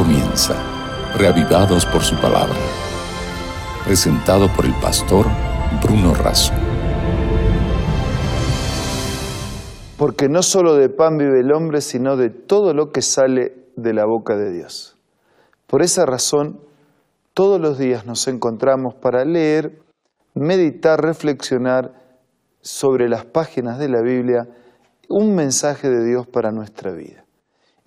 comienza, reavivados por su palabra. Presentado por el pastor Bruno Razo. Porque no solo de pan vive el hombre, sino de todo lo que sale de la boca de Dios. Por esa razón, todos los días nos encontramos para leer, meditar, reflexionar sobre las páginas de la Biblia un mensaje de Dios para nuestra vida.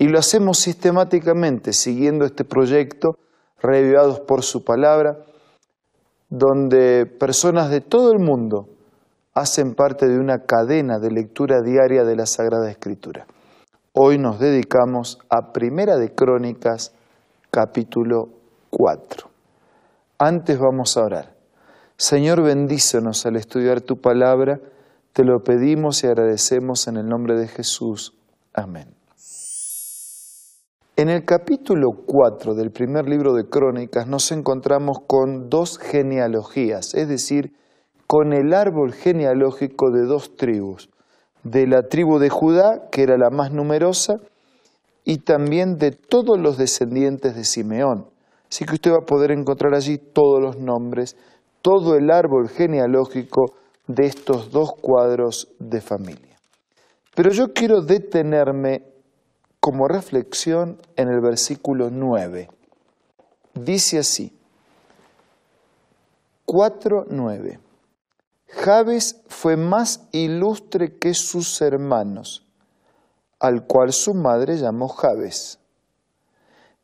Y lo hacemos sistemáticamente siguiendo este proyecto, revivados por su palabra, donde personas de todo el mundo hacen parte de una cadena de lectura diaria de la Sagrada Escritura. Hoy nos dedicamos a Primera de Crónicas, capítulo 4. Antes vamos a orar. Señor, bendícenos al estudiar tu palabra. Te lo pedimos y agradecemos en el nombre de Jesús. Amén. En el capítulo 4 del primer libro de Crónicas nos encontramos con dos genealogías, es decir, con el árbol genealógico de dos tribus, de la tribu de Judá, que era la más numerosa, y también de todos los descendientes de Simeón. Así que usted va a poder encontrar allí todos los nombres, todo el árbol genealógico de estos dos cuadros de familia. Pero yo quiero detenerme como reflexión en el versículo 9. Dice así, 4.9. Jabes fue más ilustre que sus hermanos, al cual su madre llamó Jabes,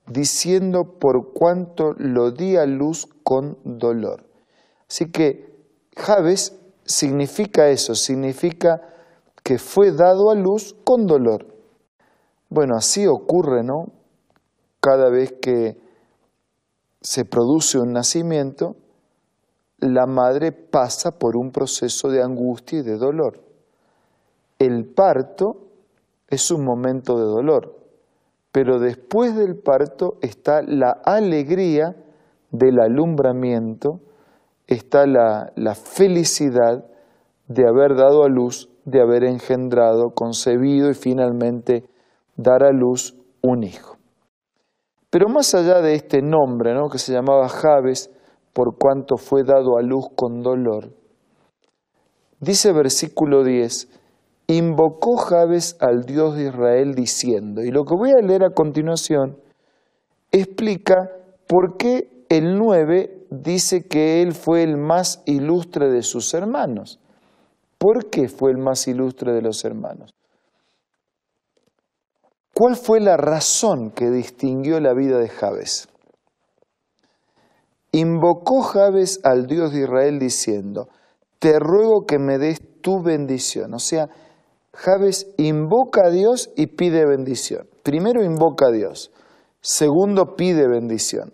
diciendo por cuanto lo di a luz con dolor. Así que Jabes significa eso, significa que fue dado a luz con dolor. Bueno, así ocurre, ¿no? Cada vez que se produce un nacimiento, la madre pasa por un proceso de angustia y de dolor. El parto es un momento de dolor, pero después del parto está la alegría del alumbramiento, está la, felicidad de haber dado a luz, de haber engendrado, concebido y finalmente dar a luz un hijo. Pero más allá de este nombre, ¿no? que se llamaba Jabes, por cuanto fue dado a luz con dolor, dice versículo 10, invocó Jabes al Dios de Israel diciendo, y lo que voy a leer a continuación explica por qué el 9 dice que él fue el más ilustre de sus hermanos. ¿Por qué fue el más ilustre de los hermanos? ¿Cuál fue la razón que distinguió la vida de Jabes? Invocó Jabes al Dios de Israel diciendo, te ruego que me des tu bendición. O sea, Jabes invoca a Dios y pide bendición. Primero invoca a Dios, segundo pide bendición.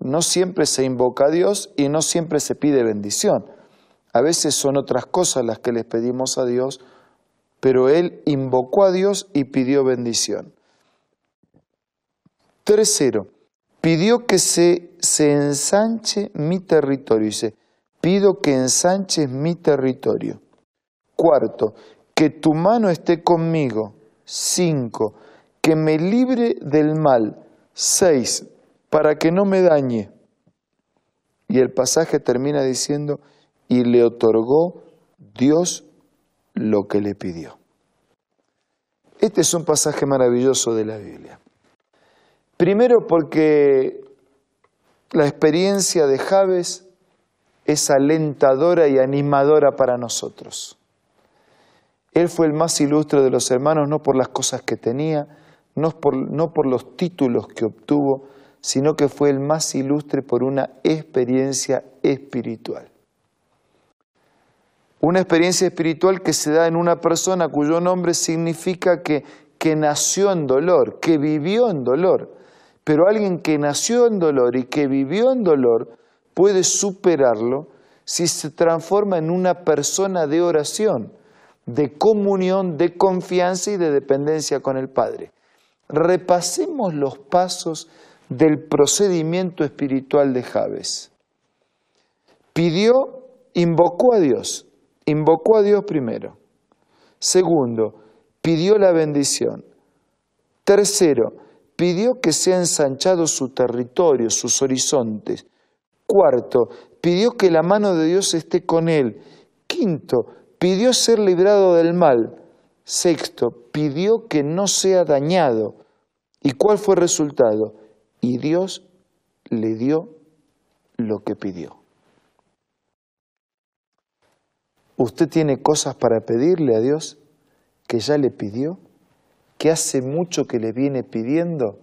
No siempre se invoca a Dios y no siempre se pide bendición. A veces son otras cosas las que les pedimos a Dios pero él invocó a Dios y pidió bendición. Tercero, pidió que se, se ensanche mi territorio. Dice, pido que ensanches mi territorio. Cuarto, que tu mano esté conmigo. Cinco, que me libre del mal. Seis, para que no me dañe. Y el pasaje termina diciendo, y le otorgó Dios lo que le pidió. Este es un pasaje maravilloso de la Biblia. Primero porque la experiencia de Javes es alentadora y animadora para nosotros. Él fue el más ilustre de los hermanos no por las cosas que tenía, no por, no por los títulos que obtuvo, sino que fue el más ilustre por una experiencia espiritual. Una experiencia espiritual que se da en una persona cuyo nombre significa que, nació en dolor, que vivió en dolor. Pero alguien que nació en dolor y que vivió en dolor puede superarlo si se transforma en una persona de oración, de comunión, de confianza y de dependencia con el Padre. Repasemos los pasos del procedimiento espiritual de Javes. Pidió, invocó a Dios, invocó a Dios primero. Segundo, pidió la bendición. Tercero, pidió que sea ensanchado su territorio, sus horizontes. Cuarto, pidió que la mano de Dios esté con él. Quinto, pidió ser librado del mal. Sexto, pidió que no sea dañado. ¿Y cuál fue el resultado? Y Dios le dio lo que pidió. ¿Usted tiene cosas para pedirle a Dios que ya le pidió? ¿Que hace mucho que le viene pidiendo?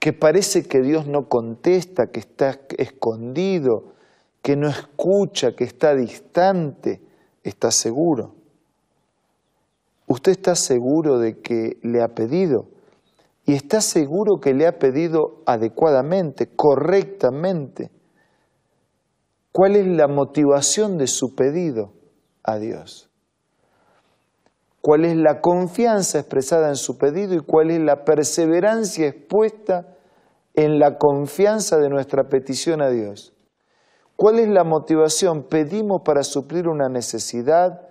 ¿Que parece que Dios no contesta, que está escondido, que no escucha, que está distante? ¿Está seguro? ¿Usted está seguro de que le ha pedido? ¿Y está seguro que le ha pedido adecuadamente, correctamente? ¿Cuál es la motivación de su pedido a Dios? ¿Cuál es la confianza expresada en su pedido y cuál es la perseverancia expuesta en la confianza de nuestra petición a Dios? ¿Cuál es la motivación? ¿Pedimos para suplir una necesidad?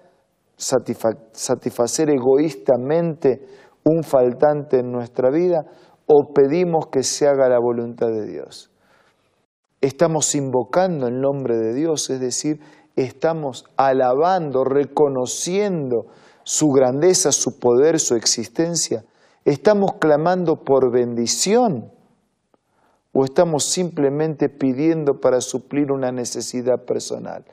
satisfacer egoístamente un faltante en nuestra vida o pedimos que se haga la voluntad de Dios. Estamos invocando el nombre de Dios, es decir, estamos alabando, reconociendo su grandeza, su poder, su existencia. Estamos clamando por bendición o estamos simplemente pidiendo para suplir una necesidad personal.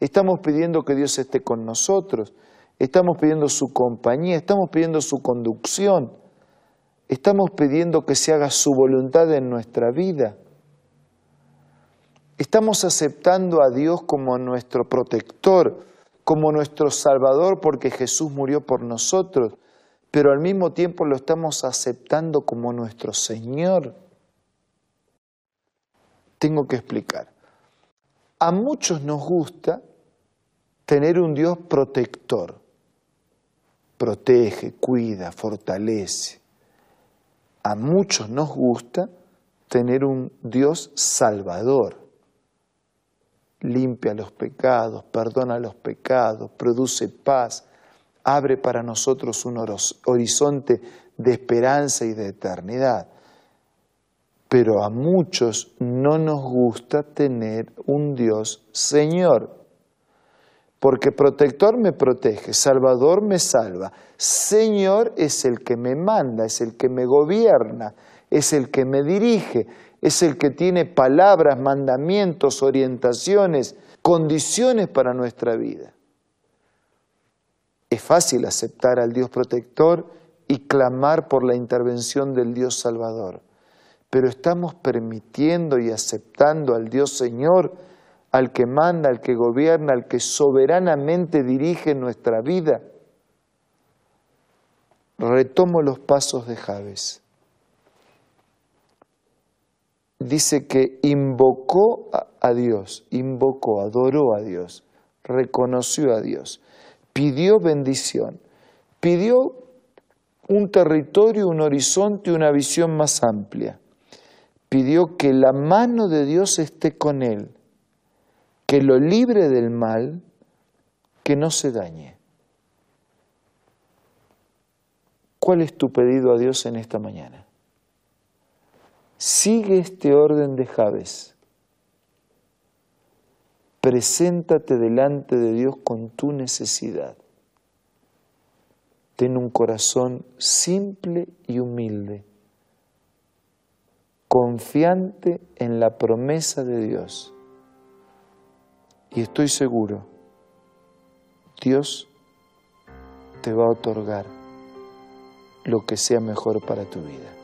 Estamos pidiendo que Dios esté con nosotros, estamos pidiendo su compañía, estamos pidiendo su conducción, estamos pidiendo que se haga su voluntad en nuestra vida. Estamos aceptando a Dios como nuestro protector, como nuestro Salvador, porque Jesús murió por nosotros, pero al mismo tiempo lo estamos aceptando como nuestro Señor. Tengo que explicar. A muchos nos gusta tener un Dios protector. Protege, cuida, fortalece. A muchos nos gusta tener un Dios salvador. Limpia los pecados, perdona los pecados, produce paz, abre para nosotros un horizonte de esperanza y de eternidad. Pero a muchos no nos gusta tener un Dios Señor porque protector me protege, salvador me salva, Señor es el que me manda, es el que me gobierna, es el que me dirige, es el que tiene palabras, mandamientos, orientaciones, condiciones para nuestra vida. Es fácil aceptar al Dios protector y clamar por la intervención del Dios salvador, pero estamos permitiendo y aceptando al Dios Señor al que manda, al que gobierna, al que soberanamente dirige nuestra vida. Retomo los pasos de Javes. Dice que invocó a Dios, invocó, adoró a Dios, reconoció a Dios, pidió bendición, pidió un territorio, un horizonte, una visión más amplia. Pidió que la mano de Dios esté con él, que lo libre del mal, que no se dañe. ¿Cuál es tu pedido a Dios en esta mañana? Sigue este orden de Javes. Preséntate delante de Dios con tu necesidad. Ten un corazón simple y humilde, confiante en la promesa de Dios y estoy seguro, Dios te va a otorgar lo que sea mejor para tu vida.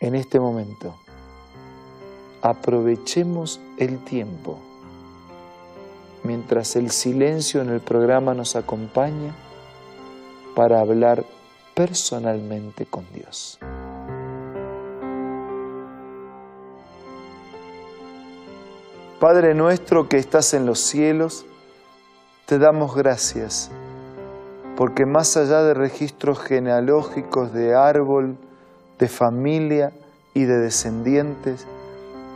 En este momento, aprovechemos el tiempo mientras el silencio en el programa nos acompaña para hablar personalmente con Dios. Padre nuestro que estás en los cielos, te damos gracias, porque más allá de registros genealógicos de árbol, de familia y de descendientes,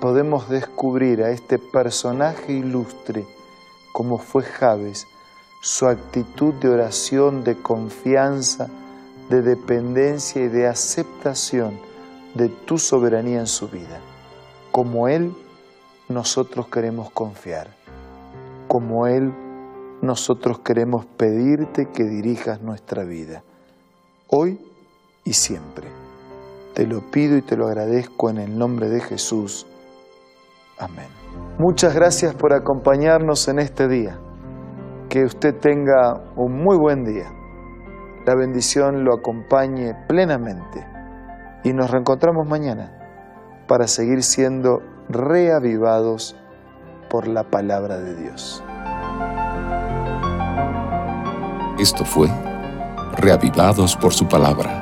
podemos descubrir a este personaje ilustre como fue Javes, su actitud de oración, de confianza, de dependencia y de aceptación de tu soberanía en su vida. Como Él, nosotros queremos confiar. Como Él, nosotros queremos pedirte que dirijas nuestra vida, hoy y siempre. Te lo pido y te lo agradezco en el nombre de Jesús. Amén. Muchas gracias por acompañarnos en este día. Que usted tenga un muy buen día. La bendición lo acompañe plenamente. Y nos reencontramos mañana para seguir siendo reavivados por la palabra de Dios. Esto fue Reavivados por su palabra,